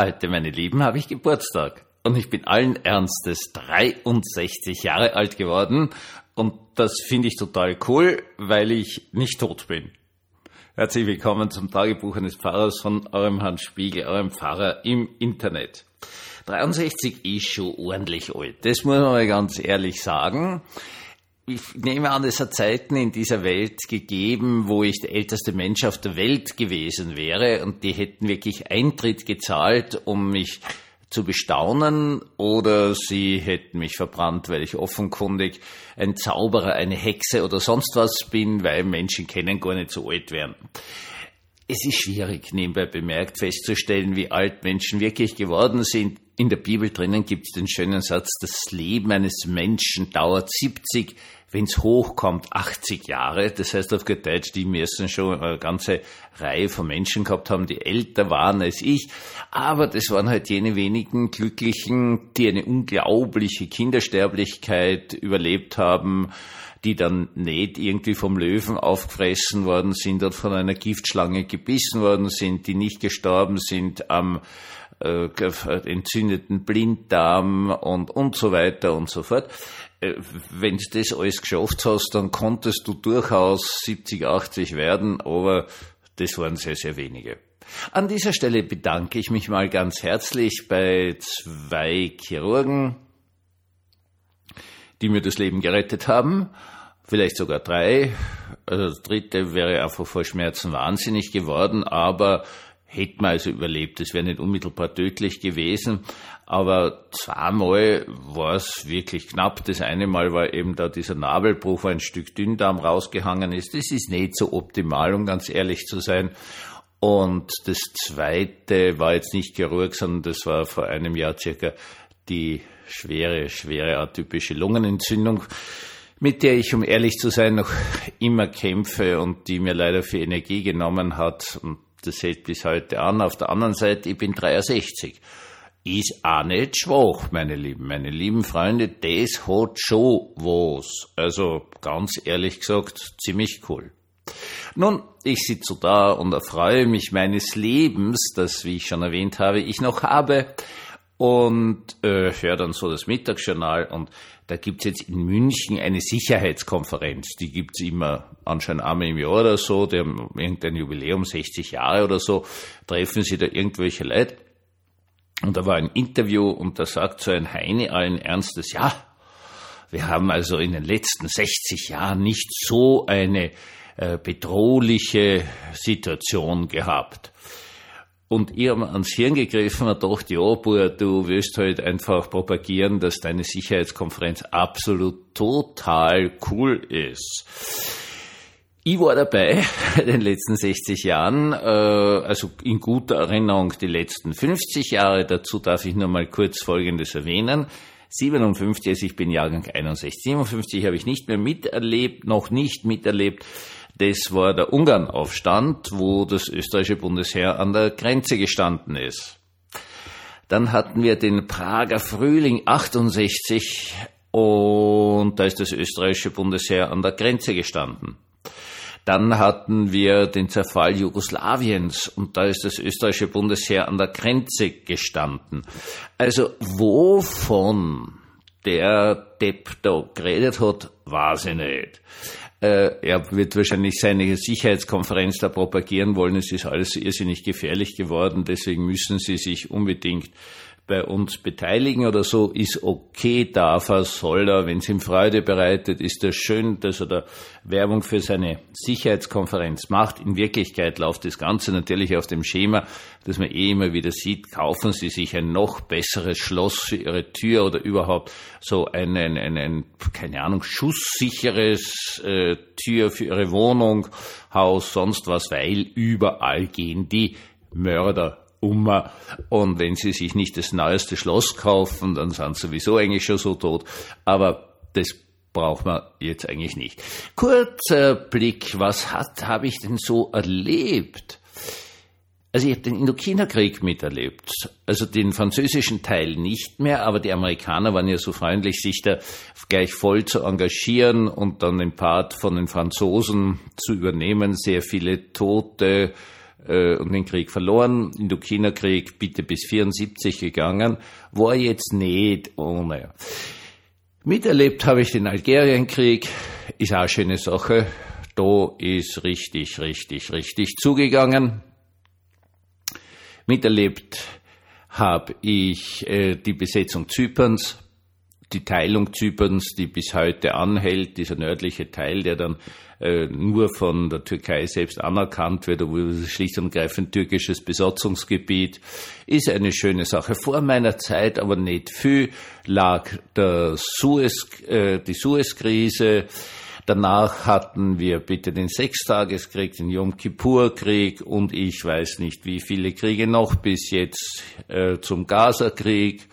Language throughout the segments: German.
Heute, meine Lieben, habe ich Geburtstag. Und ich bin allen Ernstes 63 Jahre alt geworden. Und das finde ich total cool, weil ich nicht tot bin. Herzlich willkommen zum Tagebuch eines Pfarrers von eurem Hans Spiegel, eurem Pfarrer im Internet. 63 ist schon ordentlich alt. Das muss man mal ganz ehrlich sagen ich nehme an, es hat Zeiten in dieser Welt gegeben, wo ich der älteste Mensch auf der Welt gewesen wäre und die hätten wirklich Eintritt gezahlt, um mich zu bestaunen oder sie hätten mich verbrannt, weil ich offenkundig ein Zauberer, eine Hexe oder sonst was bin, weil Menschen kennen gar nicht so alt werden. Es ist schwierig, nebenbei bemerkt, festzustellen, wie alt Menschen wirklich geworden sind. In der Bibel drinnen gibt es den schönen Satz, das Leben eines Menschen dauert 70, wenn es hochkommt, 80 Jahre. Das heißt auf gut Deutsch, die müssen schon eine ganze Reihe von Menschen gehabt haben, die älter waren als ich. Aber das waren halt jene wenigen Glücklichen, die eine unglaubliche Kindersterblichkeit überlebt haben, die dann nicht irgendwie vom Löwen aufgefressen worden sind und von einer Giftschlange gebissen worden sind, die nicht gestorben sind am äh, entzündeten Blinddarm und, und so weiter und so fort. Äh, wenn du das alles geschafft hast, dann konntest du durchaus 70, 80 werden, aber das waren sehr, sehr wenige. An dieser Stelle bedanke ich mich mal ganz herzlich bei zwei Chirurgen, die mir das Leben gerettet haben. Vielleicht sogar drei. Also das dritte wäre einfach vor Schmerzen wahnsinnig geworden, aber hätte man also überlebt. Es wäre nicht unmittelbar tödlich gewesen, aber zweimal war es wirklich knapp. Das eine Mal war eben da dieser Nabelbruch, wo ein Stück Dünndarm rausgehangen ist. Das ist nicht so optimal, um ganz ehrlich zu sein. Und das zweite war jetzt nicht Chirurg, sondern das war vor einem Jahr circa die schwere, schwere atypische Lungenentzündung, mit der ich, um ehrlich zu sein, noch immer kämpfe und die mir leider viel Energie genommen hat. Und das hält bis heute an. Auf der anderen Seite, ich bin 63. Ist auch nicht schwach, meine Lieben. Meine lieben Freunde, das hat schon was. Also, ganz ehrlich gesagt, ziemlich cool. Nun, ich sitze da und erfreue mich meines Lebens, das, wie ich schon erwähnt habe, ich noch habe und äh, höre dann so das Mittagsjournal und da gibt's jetzt in München eine Sicherheitskonferenz. Die gibt's immer anscheinend einmal im Jahr oder so. Die haben irgendein Jubiläum, 60 Jahre oder so, treffen sie da irgendwelche Leute. Und da war ein Interview und da sagt so ein Heine allen Ernstes, ja, wir haben also in den letzten 60 Jahren nicht so eine äh, bedrohliche Situation gehabt. Und ich habe ans Hirn gegriffen und gedacht, ja, Bur, du wirst halt einfach propagieren, dass deine Sicherheitskonferenz absolut total cool ist. Ich war dabei in den letzten 60 Jahren, äh, also in guter Erinnerung die letzten 50 Jahre. Dazu darf ich nur mal kurz Folgendes erwähnen. 57, also ich bin Jahrgang 61, 57 habe ich nicht mehr miterlebt, noch nicht miterlebt. Das war der Ungarnaufstand, wo das österreichische Bundesheer an der Grenze gestanden ist. Dann hatten wir den Prager Frühling 68 und da ist das österreichische Bundesheer an der Grenze gestanden. Dann hatten wir den Zerfall Jugoslawiens und da ist das österreichische Bundesheer an der Grenze gestanden. Also wovon der Depp da geredet hat, weiß ich nicht. Äh, er wird wahrscheinlich seine Sicherheitskonferenz da propagieren wollen. Es ist alles irrsinnig gefährlich geworden. Deswegen müssen sie sich unbedingt bei uns beteiligen oder so, ist okay, darf er, soll er, wenn es ihm Freude bereitet, ist das schön, dass er da Werbung für seine Sicherheitskonferenz macht. In Wirklichkeit läuft das Ganze natürlich auf dem Schema, dass man eh immer wieder sieht, kaufen Sie sich ein noch besseres Schloss für Ihre Tür oder überhaupt so ein, ein, ein, ein keine Ahnung, schusssicheres äh, Tür für Ihre Wohnung, Haus, sonst was, weil überall gehen die Mörder um. Und wenn sie sich nicht das neueste Schloss kaufen, dann sind sie sowieso eigentlich schon so tot. Aber das braucht man jetzt eigentlich nicht. Kurzer Blick, was hat, habe ich denn so erlebt? Also ich habe den Indochina-Krieg miterlebt. Also den französischen Teil nicht mehr, aber die Amerikaner waren ja so freundlich, sich da gleich voll zu engagieren und dann den Part von den Franzosen zu übernehmen. Sehr viele Tote, äh, und den Krieg verloren. Indokina-Krieg bitte bis 74 gegangen, war jetzt nicht, oh naja. Miterlebt habe ich den Algerienkrieg, ist auch eine schöne Sache. Da ist richtig, richtig, richtig zugegangen. Miterlebt habe ich äh, die Besetzung Zyperns, die Teilung Zyperns, die bis heute anhält, dieser nördliche Teil, der dann äh, nur von der Türkei selbst anerkannt wird, obwohl es schlicht und greifend türkisches Besatzungsgebiet ist eine schöne Sache. Vor meiner Zeit, aber nicht viel, lag der Suez, äh, die Suezkrise. Danach hatten wir bitte den Sechstageskrieg, den Yom Kippur-Krieg und ich weiß nicht, wie viele Kriege noch bis jetzt äh, zum Gaza-Krieg.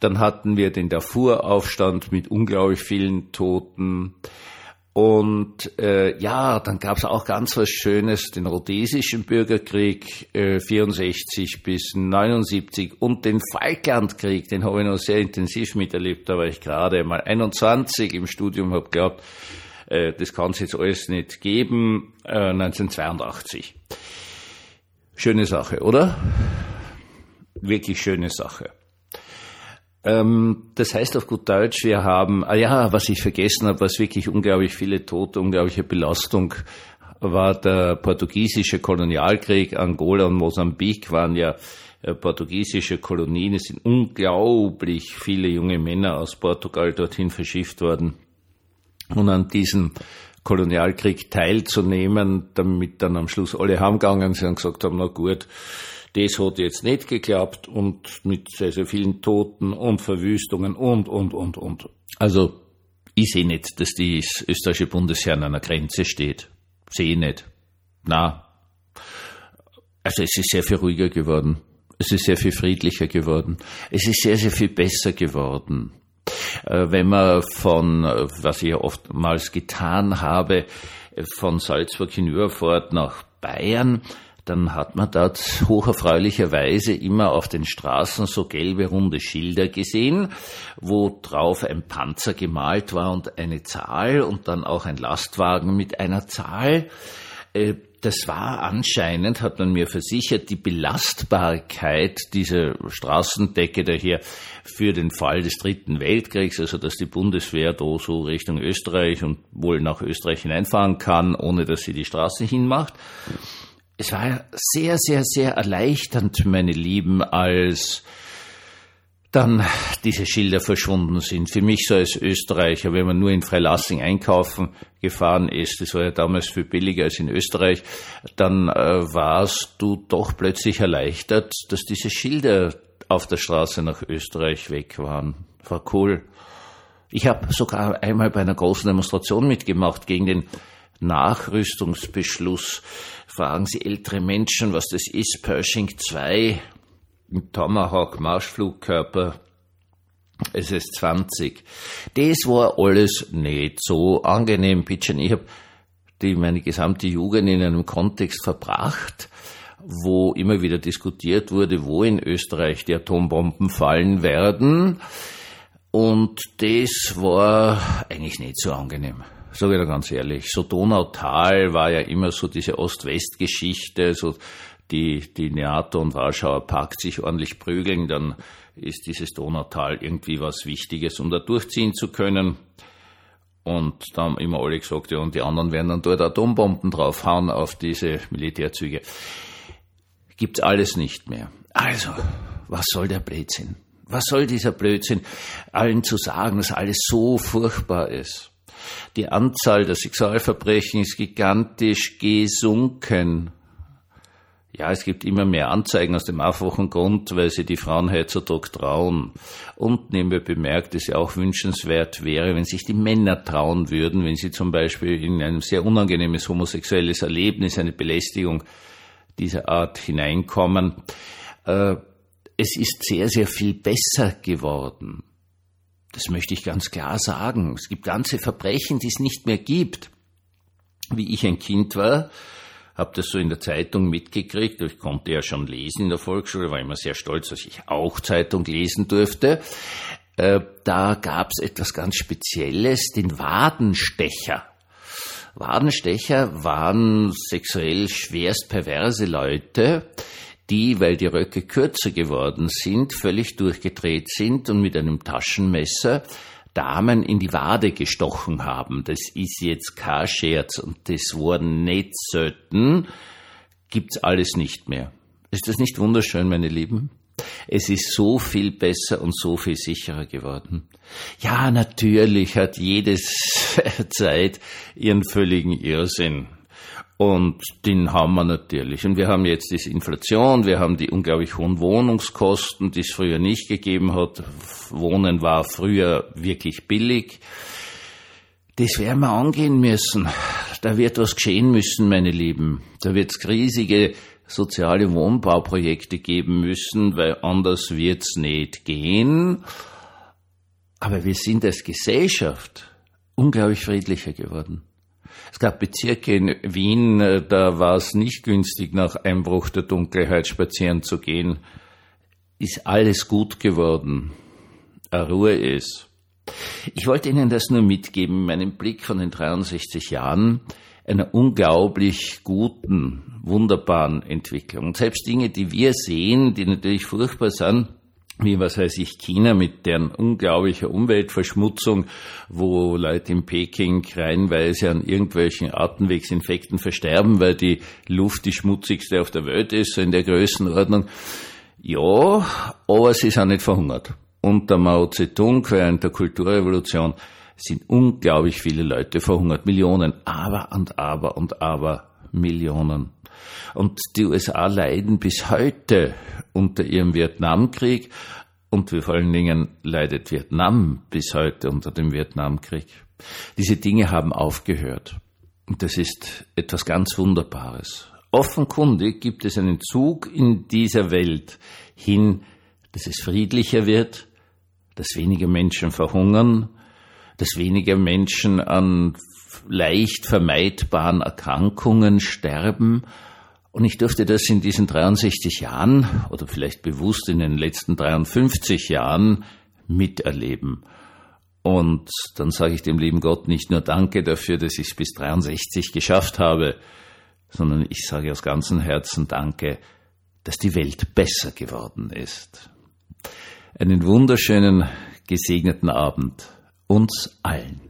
Dann hatten wir den Darfur-Aufstand mit unglaublich vielen Toten. Und äh, ja, dann gab es auch ganz was Schönes, den Rhodesischen Bürgerkrieg äh, 64 bis 79 und den Falklandkrieg, den habe ich noch sehr intensiv miterlebt. Da war ich gerade mal 21 im Studium, habe geglaubt, äh, das kann es jetzt alles nicht geben. Äh, 1982. Schöne Sache, oder? Wirklich schöne Sache. Ähm, das heißt auf gut Deutsch, wir haben, ah ja, was ich vergessen habe, was wirklich unglaublich viele Tote, unglaubliche Belastung war der portugiesische Kolonialkrieg. Angola und Mosambik waren ja äh, portugiesische Kolonien. Es sind unglaublich viele junge Männer aus Portugal dorthin verschifft worden. Und an diesem Kolonialkrieg teilzunehmen, damit dann am Schluss alle heimgegangen sind und gesagt haben, na gut, das hat jetzt nicht geklappt und mit sehr, sehr vielen Toten und Verwüstungen und, und, und, und. Also, ich sehe nicht, dass das österreichische Bundesheer an einer Grenze steht. Sehe nicht. Na. Also, es ist sehr viel ruhiger geworden. Es ist sehr viel friedlicher geworden. Es ist sehr, sehr viel besser geworden. Äh, wenn man von, was ich oftmals getan habe, von Salzburg hinüberfahrt nach Bayern, dann hat man dort hocherfreulicherweise immer auf den Straßen so gelbe runde Schilder gesehen, wo drauf ein Panzer gemalt war und eine Zahl und dann auch ein Lastwagen mit einer Zahl. Äh, das war anscheinend, hat man mir versichert, die Belastbarkeit dieser Straßendecke daher für den Fall des Dritten Weltkriegs, also dass die Bundeswehr da so Richtung Österreich und wohl nach Österreich hineinfahren kann, ohne dass sie die Straße hinmacht es war sehr, sehr, sehr erleichternd, meine Lieben, als dann diese Schilder verschwunden sind. Für mich so als Österreicher, wenn man nur in Freilassing einkaufen gefahren ist, das war ja damals viel billiger als in Österreich, dann äh, warst du doch plötzlich erleichtert, dass diese Schilder auf der Straße nach Österreich weg waren. War cool. Ich habe sogar einmal bei einer großen Demonstration mitgemacht gegen den Nachrüstungsbeschluss. Fragen Sie ältere Menschen, was das ist. Pershing 2, ein Tomahawk Marschflugkörper, SS-20. Das war alles nicht so angenehm, Pitchen. Ich habe die meine gesamte Jugend in einem Kontext verbracht, wo immer wieder diskutiert wurde, wo in Österreich die Atombomben fallen werden. Und das war eigentlich nicht so angenehm sage ich da ganz ehrlich. So Donautal war ja immer so diese Ost-West-Geschichte, so die, die NATO und Warschauer Pakt sich ordentlich prügeln, dann ist dieses Donautal irgendwie was Wichtiges, um da durchziehen zu können. Und da haben immer alle gesagt, ja, und die anderen werden dann dort Atombomben draufhauen auf diese Militärzüge. Gibt's alles nicht mehr. Also, was soll der Blödsinn? Was soll dieser Blödsinn? Allen zu sagen, dass alles so furchtbar ist. Die Anzahl der Sexualverbrechen ist gigantisch gesunken. Ja, es gibt immer mehr Anzeigen aus dem einfachen Grund, weil sie die Frauen heutzutage trauen. Und nebenbei bemerkt, es ja auch wünschenswert wäre, wenn sich die Männer trauen würden, wenn sie zum Beispiel in ein sehr unangenehmes homosexuelles Erlebnis, eine Belästigung dieser Art hineinkommen. Äh, es ist sehr, sehr viel besser geworden. Das möchte ich ganz klar sagen. Es gibt ganze Verbrechen, die es nicht mehr gibt. Wie ich ein Kind war, habe das so in der Zeitung mitgekriegt. Ich konnte ja schon lesen in der Volksschule, war immer sehr stolz, dass ich auch Zeitung lesen durfte. Äh, da gab es etwas ganz Spezielles, den Wadenstecher. Wadenstecher waren sexuell schwerst perverse Leute, die, weil die Röcke kürzer geworden sind, völlig durchgedreht sind und mit einem Taschenmesser Damen in die Wade gestochen haben. Das ist jetzt kein Scherz und das wurden nicht selten, gibt's alles nicht mehr. Ist das nicht wunderschön, meine Lieben? Es ist so viel besser und so viel sicherer geworden. Ja, natürlich hat jedes Zeit ihren völligen Irrsinn. Und den haben wir natürlich. Und wir haben jetzt diese Inflation, wir haben die unglaublich hohen Wohnungskosten, die es früher nicht gegeben hat. Wohnen war früher wirklich billig. Das werden wir angehen müssen. Da wird was geschehen müssen, meine Lieben. Da wird es riesige soziale Wohnbauprojekte geben müssen, weil anders wird's nicht gehen. Aber wir sind als Gesellschaft unglaublich friedlicher geworden. Es gab Bezirke in Wien, da war es nicht günstig, nach Einbruch der Dunkelheit spazieren zu gehen. Ist alles gut geworden. Ruhe ist. Ich wollte Ihnen das nur mitgeben, meinen Blick von den 63 Jahren einer unglaublich guten, wunderbaren Entwicklung. Und selbst Dinge, die wir sehen, die natürlich furchtbar sind, wie was weiß ich, China mit deren unglaublicher Umweltverschmutzung, wo Leute in Peking reihenweise an irgendwelchen Atemwegsinfekten versterben, weil die Luft die schmutzigste auf der Welt ist, so in der Größenordnung. Ja, aber sie sind nicht verhungert. Unter Mao Zedong während der Kulturrevolution sind unglaublich viele Leute verhungert, Millionen, aber und aber und aber Millionen. Und die USA leiden bis heute unter ihrem Vietnamkrieg und vor allen Dingen leidet Vietnam bis heute unter dem Vietnamkrieg. Diese Dinge haben aufgehört. Und das ist etwas ganz Wunderbares. Offenkundig gibt es einen Zug in dieser Welt hin, dass es friedlicher wird, dass weniger Menschen verhungern, dass weniger Menschen an leicht vermeidbaren Erkrankungen sterben. Und ich durfte das in diesen 63 Jahren oder vielleicht bewusst in den letzten 53 Jahren miterleben. Und dann sage ich dem lieben Gott nicht nur Danke dafür, dass ich es bis 63 geschafft habe, sondern ich sage aus ganzem Herzen Danke, dass die Welt besser geworden ist. Einen wunderschönen, gesegneten Abend uns allen.